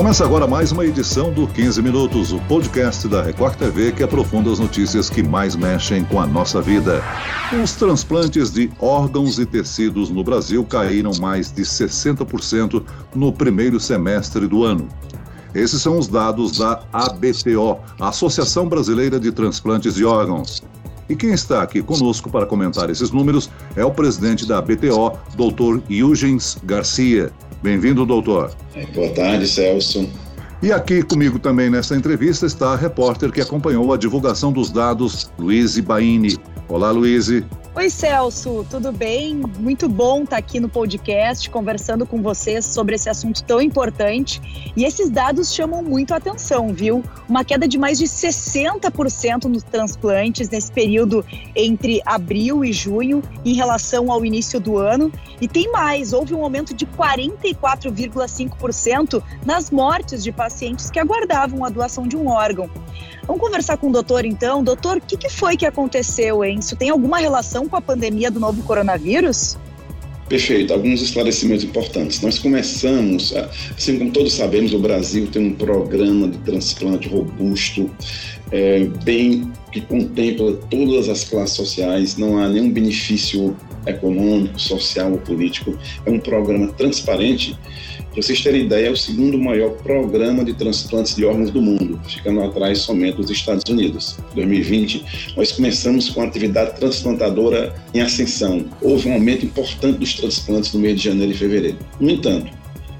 Começa agora mais uma edição do 15 Minutos, o podcast da Record TV que aprofunda as notícias que mais mexem com a nossa vida. Os transplantes de órgãos e tecidos no Brasil caíram mais de 60% no primeiro semestre do ano. Esses são os dados da ABTO, Associação Brasileira de Transplantes de Órgãos. E quem está aqui conosco para comentar esses números é o presidente da ABTO, Dr. Eugens Garcia. Bem-vindo, doutor. É, boa tarde, Celso. E aqui comigo também nessa entrevista está a repórter que acompanhou a divulgação dos dados, Luiz Baini. Olá, Luiz. Oi, Celso, tudo bem? Muito bom estar aqui no podcast conversando com vocês sobre esse assunto tão importante. E esses dados chamam muito a atenção, viu? Uma queda de mais de 60% nos transplantes nesse período entre abril e junho em relação ao início do ano. E tem mais, houve um aumento de 44,5% nas mortes de pacientes que aguardavam a doação de um órgão. Vamos conversar com o doutor então. Doutor, o que, que foi que aconteceu, hein? Isso tem alguma relação com a pandemia do novo coronavírus? Perfeito, alguns esclarecimentos importantes. Nós começamos, assim como todos sabemos, o Brasil tem um programa de transplante robusto, é, bem que contempla todas as classes sociais, não há nenhum benefício econômico, social ou político. É um programa transparente para vocês terem ideia, é o segundo maior programa de transplantes de órgãos do mundo, ficando atrás somente dos Estados Unidos. Em 2020, nós começamos com a atividade transplantadora em ascensão. Houve um aumento importante dos transplantes no mês de janeiro e fevereiro. No entanto,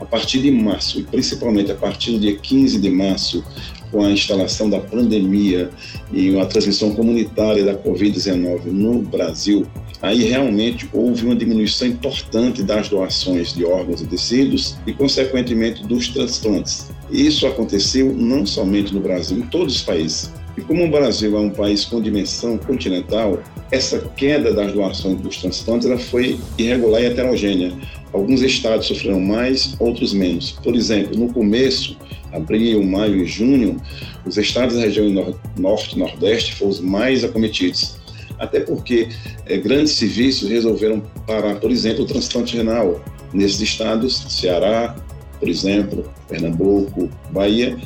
a partir de março, e principalmente a partir do dia 15 de março, com a instalação da pandemia e a transmissão comunitária da Covid-19 no Brasil, aí realmente houve uma diminuição importante das doações de órgãos e tecidos e, consequentemente, dos transplantes. Isso aconteceu não somente no Brasil, em todos os países. E como o Brasil é um país com dimensão continental, essa queda das doações dos transplantes ela foi irregular e heterogênea. Alguns estados sofreram mais, outros menos. Por exemplo, no começo, abril, maio e junho, os estados da região norte e nordeste foram os mais acometidos. Até porque é, grandes serviços resolveram parar, por exemplo, o transplante renal. Nesses estados, Ceará, por exemplo, Pernambuco, Bahia,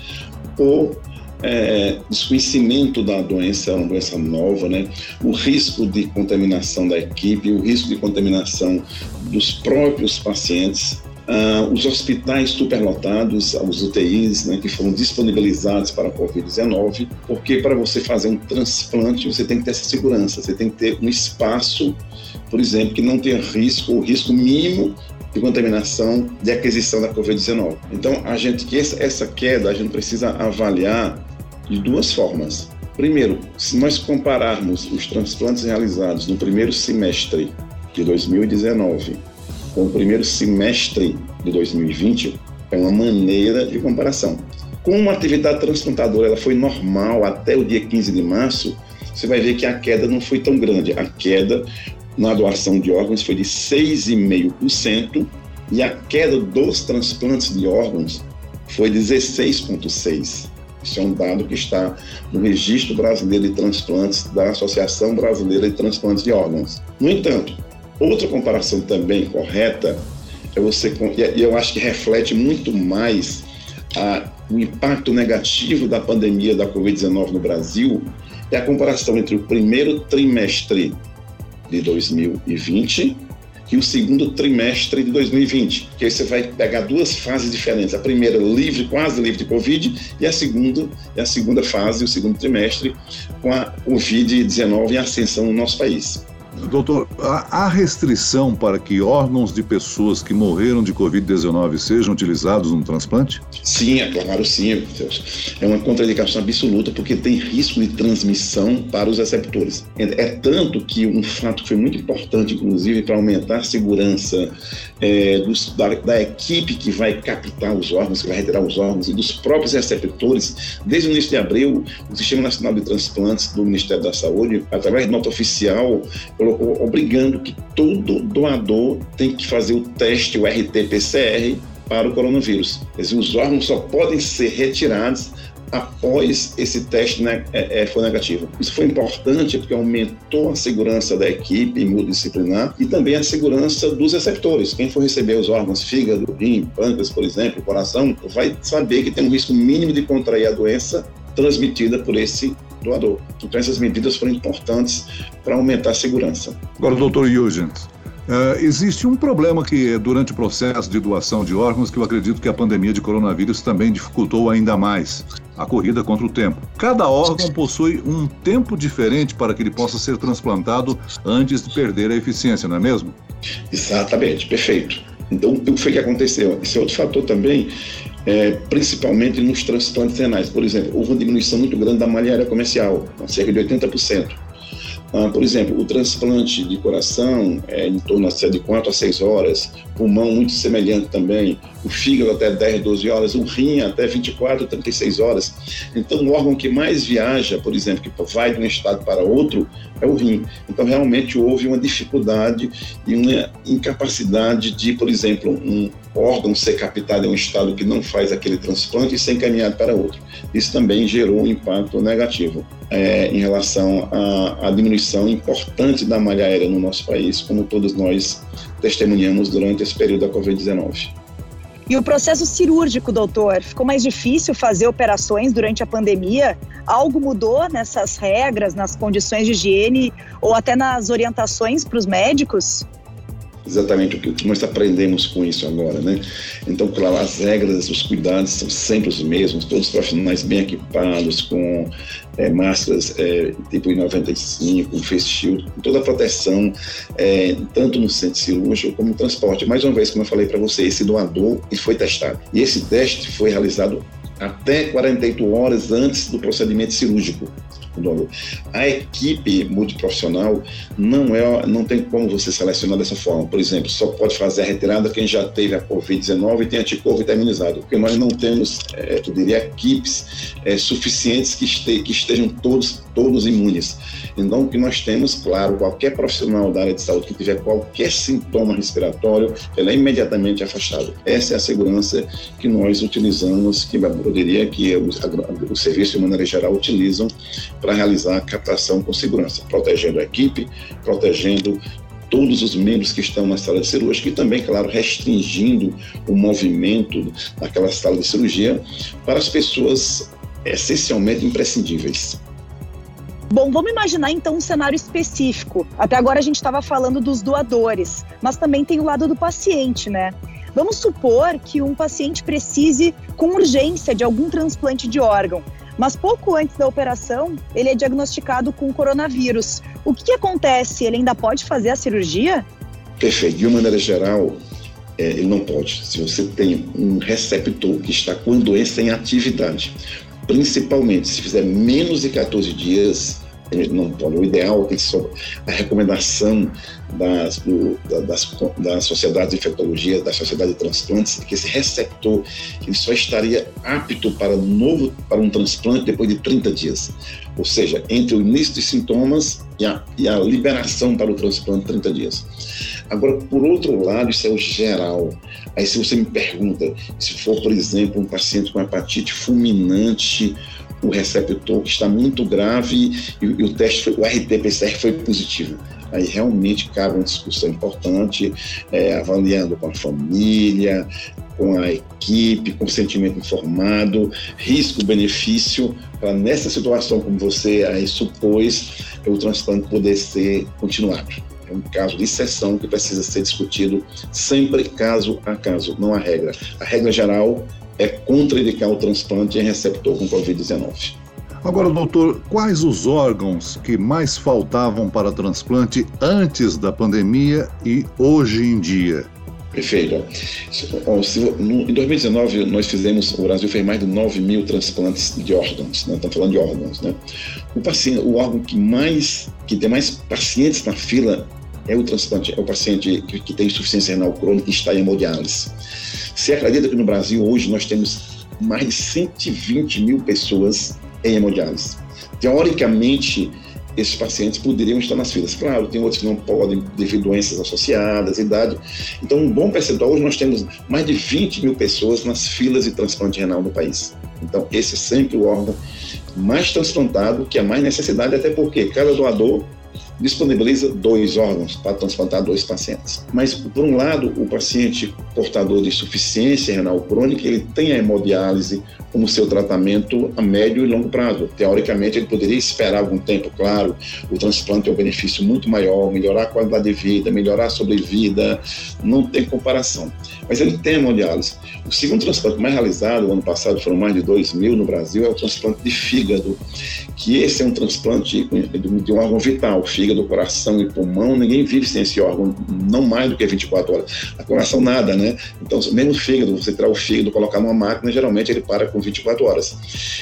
por é, desconhecimento da doença, é uma doença nova, né? o risco de contaminação da equipe, o risco de contaminação dos próprios pacientes, Uh, os hospitais superlotados, os UTIs, né, que foram disponibilizados para a Covid-19, porque para você fazer um transplante, você tem que ter essa segurança, você tem que ter um espaço, por exemplo, que não tenha risco, ou risco mínimo de contaminação de aquisição da Covid-19. Então, a gente que essa queda, a gente precisa avaliar de duas formas. Primeiro, se nós compararmos os transplantes realizados no primeiro semestre de 2019 com o primeiro semestre de 2020 é uma maneira de comparação. Como a atividade transplantadora ela foi normal até o dia 15 de março, você vai ver que a queda não foi tão grande. A queda na doação de órgãos foi de 6,5% e a queda dos transplantes de órgãos foi 16,6%. Isso é um dado que está no Registro Brasileiro de Transplantes da Associação Brasileira de Transplantes de Órgãos. No entanto, Outra comparação também correta é você, e eu acho que reflete muito mais a, o impacto negativo da pandemia da Covid-19 no Brasil, é a comparação entre o primeiro trimestre de 2020 e o segundo trimestre de 2020, que aí você vai pegar duas fases diferentes. A primeira livre, quase livre de Covid, e a segunda, a segunda fase, o segundo trimestre, com a Covid-19 em ascensão no nosso país. Doutor, há restrição para que órgãos de pessoas que morreram de Covid-19 sejam utilizados no transplante? Sim, é claro, sim. É uma contraindicação absoluta porque tem risco de transmissão para os receptores. É, é tanto que um fato que foi muito importante, inclusive, para aumentar a segurança é, dos, da, da, equipe que vai captar os órgãos, que vai retirar os órgãos e dos próprios receptores, desde o início de abril, o Sistema Nacional de Transplantes do Ministério da Saúde, através de nota oficial, colocou obrigando que todo doador tem que fazer o teste, o RT-PCR, para o coronavírus. Os órgãos só podem ser retirados após esse teste né, é, é, negativo. Isso foi importante porque aumentou a segurança da equipe multidisciplinar e também a segurança dos receptores. Quem for receber os órgãos fígado, rim, pâncreas, por exemplo, coração, vai saber que tem um risco mínimo de contrair a doença transmitida por esse doador. Então, essas medidas foram importantes para aumentar a segurança. Agora, doutor Huygens, Uh, existe um problema que, durante o processo de doação de órgãos, que eu acredito que a pandemia de coronavírus também dificultou ainda mais a corrida contra o tempo. Cada órgão possui um tempo diferente para que ele possa ser transplantado antes de perder a eficiência, não é mesmo? Exatamente, perfeito. Então, o que foi que aconteceu? Esse outro fator também, é, principalmente nos transplantes renais. Por exemplo, houve uma diminuição muito grande da malha aérea comercial, cerca de 80%. Ah, por exemplo, o transplante de coração é em torno de 4 a 6 horas, pulmão muito semelhante também, o fígado até 10, 12 horas, o rim até 24, 36 horas. Então, o órgão que mais viaja, por exemplo, que vai de um estado para outro, é o rim. Então, realmente houve uma dificuldade e uma incapacidade de, por exemplo, um órgão ser captado em um estado que não faz aquele transplante e ser encaminhado para outro. Isso também gerou um impacto negativo é, em relação à, à diminuição importante da malha aérea no nosso país, como todos nós testemunhamos durante esse período da Covid-19. E o processo cirúrgico, doutor? Ficou mais difícil fazer operações durante a pandemia? Algo mudou nessas regras, nas condições de higiene ou até nas orientações para os médicos? Exatamente o que nós aprendemos com isso agora, né? Então, claro, as regras, os cuidados são sempre os mesmos, todos os profissionais bem equipados, com é, máscaras é, tipo I95, com face shield, com toda a proteção, é, tanto no centro cirúrgico como no transporte. Mais uma vez, como eu falei para você, esse doador foi testado. E esse teste foi realizado até 48 horas antes do procedimento cirúrgico. A equipe multiprofissional não é, não tem como você selecionar dessa forma. Por exemplo, só pode fazer a retirada quem já teve a Covid-19 e tem anticorpo imunizado, porque nós não temos, é, eu diria, equipes é, suficientes que, este, que estejam todos, todos imunes. Então, o que nós temos, claro, qualquer profissional da área de saúde que tiver qualquer sintoma respiratório, ele é imediatamente afastado. Essa é a segurança que nós utilizamos, que eu diria que o, o serviço de maneira geral utilizam para realizar a captação com segurança, protegendo a equipe, protegendo todos os membros que estão na sala de cirurgia e também, claro, restringindo o movimento daquela sala de cirurgia para as pessoas essencialmente imprescindíveis. Bom, vamos imaginar então um cenário específico. Até agora a gente estava falando dos doadores, mas também tem o lado do paciente, né? Vamos supor que um paciente precise com urgência de algum transplante de órgão. Mas pouco antes da operação, ele é diagnosticado com coronavírus. O que, acontece? Ele ainda pode fazer a cirurgia? Perfeito. De uma maneira geral, é, ele não pode. Se você tem um receptor que está com a doença em atividade, principalmente se fizer menos de 14 dias, não pode. O ideal tem ser a recomendação das, do, das, das sociedades de infectologia, da sociedade de transplantes, que esse receptor ele só estaria apto para, novo, para um transplante depois de 30 dias. Ou seja, entre o início dos sintomas e a, e a liberação para o transplante, 30 dias. Agora, por outro lado, isso é o geral. Aí, se você me pergunta, se for, por exemplo, um paciente com hepatite fulminante, o receptor que está muito grave e, e o teste, o RT-PCR foi positivo. Aí realmente cabe uma discussão importante, é, avaliando com a família, com a equipe, consentimento informado, risco-benefício, para nessa situação, como você aí supôs, o transplante poder ser continuado. É um caso de exceção que precisa ser discutido sempre caso a caso, não a regra. A regra geral é contraindicar o transplante em receptor com Covid-19. Agora, doutor, quais os órgãos que mais faltavam para transplante antes da pandemia e hoje em dia? Perfeito. Em 2019, nós fizemos, o Brasil fez mais de 9 mil transplantes de órgãos, né? estamos falando de órgãos. Né? O, paciente, o órgão que, mais, que tem mais pacientes na fila é o transplante, é o paciente que, que tem insuficiência renal crônica e está em hemodiálise. Você acredita que no Brasil hoje nós temos mais de 120 mil pessoas em hemodiálise? Teoricamente, esses pacientes poderiam estar nas filas. Claro, tem outros que não podem devido a doenças associadas, idade. Então, um bom percentual, hoje nós temos mais de 20 mil pessoas nas filas de transplante renal no país. Então, esse é sempre o órgão mais transplantado, que é mais necessidade, até porque cada doador disponibiliza dois órgãos para transplantar dois pacientes. Mas, por um lado, o paciente portador de insuficiência renal crônica, ele tem a hemodiálise como seu tratamento a médio e longo prazo. Teoricamente, ele poderia esperar algum tempo, claro, o transplante é um benefício muito maior, melhorar a qualidade de vida, melhorar a sobrevida, não tem comparação. Mas ele tem hemodiálise. O segundo transplante mais realizado, no ano passado foram mais de 2 mil no Brasil, é o transplante de fígado, que esse é um transplante de um órgão vital, fígado, coração e pulmão, ninguém vive sem esse órgão, não mais do que 24 horas. A coração nada, né? Então, mesmo o fígado, você tirar o fígado, colocar numa máquina, geralmente ele para com 24 horas.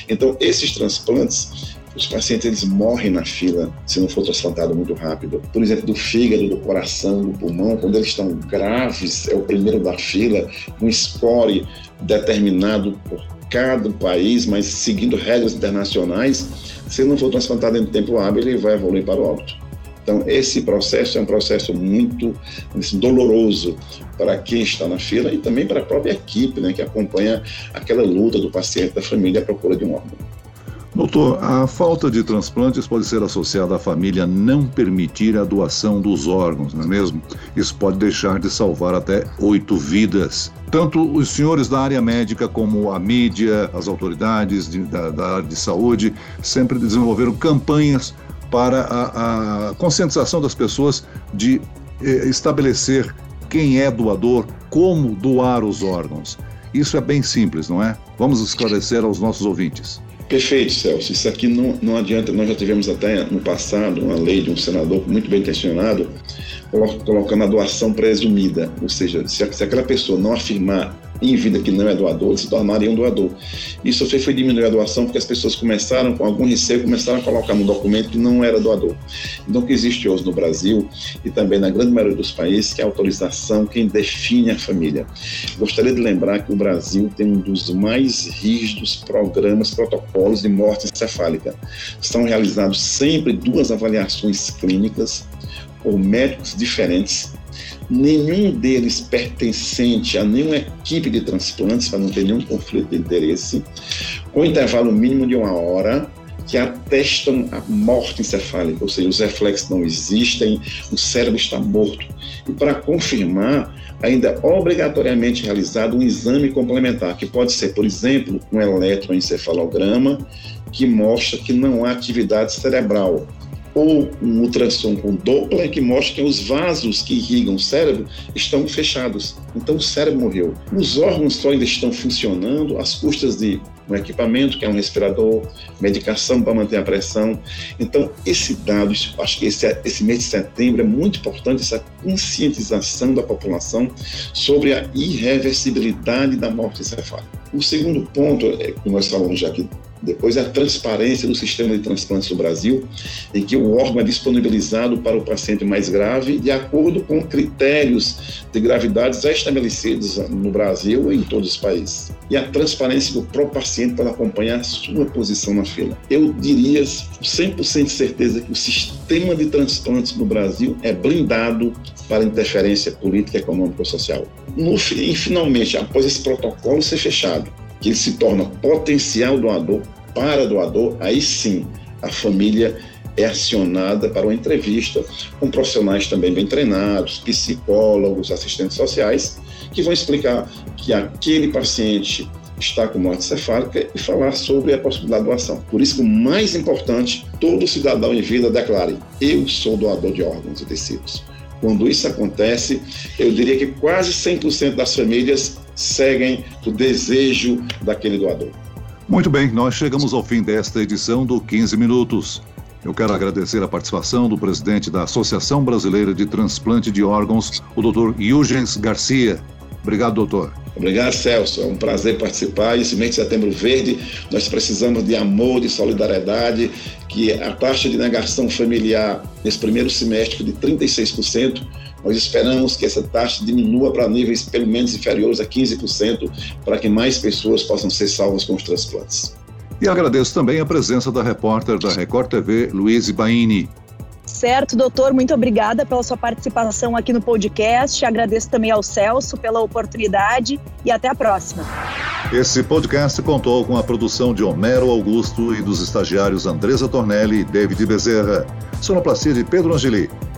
Então, esses transplantes, os pacientes eles morrem na fila se não for transplantado muito rápido. Por exemplo, do fígado, do coração, do pulmão, quando eles estão graves, é o primeiro da fila, um score determinado por cada país, mas seguindo regras internacionais, se não for transplantado em tempo hábil, ele vai evoluir para o alto. Então, esse processo é um processo muito assim, doloroso para quem está na fila e também para a própria equipe, né, que acompanha aquela luta do paciente, da família à procura de um órgão. Doutor, a falta de transplantes pode ser associada à família não permitir a doação dos órgãos, não é mesmo? Isso pode deixar de salvar até oito vidas. Tanto os senhores da área médica como a mídia, as autoridades de, da, da área de saúde sempre desenvolveram campanhas para a, a conscientização das pessoas de eh, estabelecer quem é doador, como doar os órgãos. Isso é bem simples, não é? Vamos esclarecer aos nossos ouvintes. Perfeito, Celso. Isso aqui não, não adianta. Nós já tivemos até no passado uma lei de um senador muito bem questionado, colocando a doação presumida. Ou seja, se, se aquela pessoa não afirmar em vida que não é doador, se tornaria um doador. Isso foi diminuir a doação porque as pessoas começaram, com algum receio, começaram a colocar no documento que não era doador. Então, o que existe hoje no Brasil e também na grande maioria dos países, que é a autorização quem define a família. Gostaria de lembrar que o Brasil tem um dos mais rígidos programas, protocolos de morte encefálica. São realizados sempre duas avaliações clínicas por médicos diferentes nenhum deles pertencente a nenhuma equipe de transplantes, para não ter nenhum conflito de interesse, com intervalo mínimo de uma hora, que atestam a morte encefálica, ou seja, os reflexos não existem, o cérebro está morto. E para confirmar, ainda é obrigatoriamente realizado um exame complementar, que pode ser, por exemplo, um eletroencefalograma, que mostra que não há atividade cerebral, ou um ultrassom com Doppler que mostra que os vasos que irrigam o cérebro estão fechados. Então o cérebro morreu. Os órgãos só ainda estão funcionando às custas de um equipamento, que é um respirador, medicação para manter a pressão. Então, esse dado, acho que esse, esse mês de setembro é muito importante, essa conscientização da população sobre a irreversibilidade da morte encefálica. O segundo ponto, é, que nós falamos já aqui depois, a transparência do sistema de transplantes do Brasil, em que o órgão é disponibilizado para o paciente mais grave de acordo com critérios de gravidade já estabelecidos no Brasil e em todos os países. E a transparência do próprio paciente para acompanhar a sua posição na fila. Eu diria 100% de certeza que o sistema de transplantes no Brasil é blindado para interferência política, econômica ou social. No, e, finalmente, após esse protocolo ser fechado, que ele se torna potencial doador para doador, aí sim a família é acionada para uma entrevista com profissionais também bem treinados, psicólogos, assistentes sociais, que vão explicar que aquele paciente está com morte cefálica e falar sobre a possibilidade de doação. Por isso que o mais importante, todo cidadão em vida declare: eu sou doador de órgãos e tecidos. Quando isso acontece, eu diria que quase 100% das famílias seguem o desejo daquele doador. Muito bem, nós chegamos ao fim desta edição do 15 Minutos. Eu quero agradecer a participação do presidente da Associação Brasileira de Transplante de Órgãos, o Dr. Yugens Garcia. Obrigado, doutor. Obrigado, Celso. É um prazer participar. Esse mês de setembro verde, nós precisamos de amor, de solidariedade, que a taxa de negação familiar nesse primeiro semestre de 36%, nós esperamos que essa taxa diminua para níveis pelo menos inferiores a 15%, para que mais pessoas possam ser salvas com os transplantes. E agradeço também a presença da repórter da Record TV, Luiz Baini. Certo, doutor, muito obrigada pela sua participação aqui no podcast. Agradeço também ao Celso pela oportunidade e até a próxima. Esse podcast contou com a produção de Homero Augusto e dos estagiários Andresa Tornelli e David Bezerra. Sonoplastia de Pedro Angeli.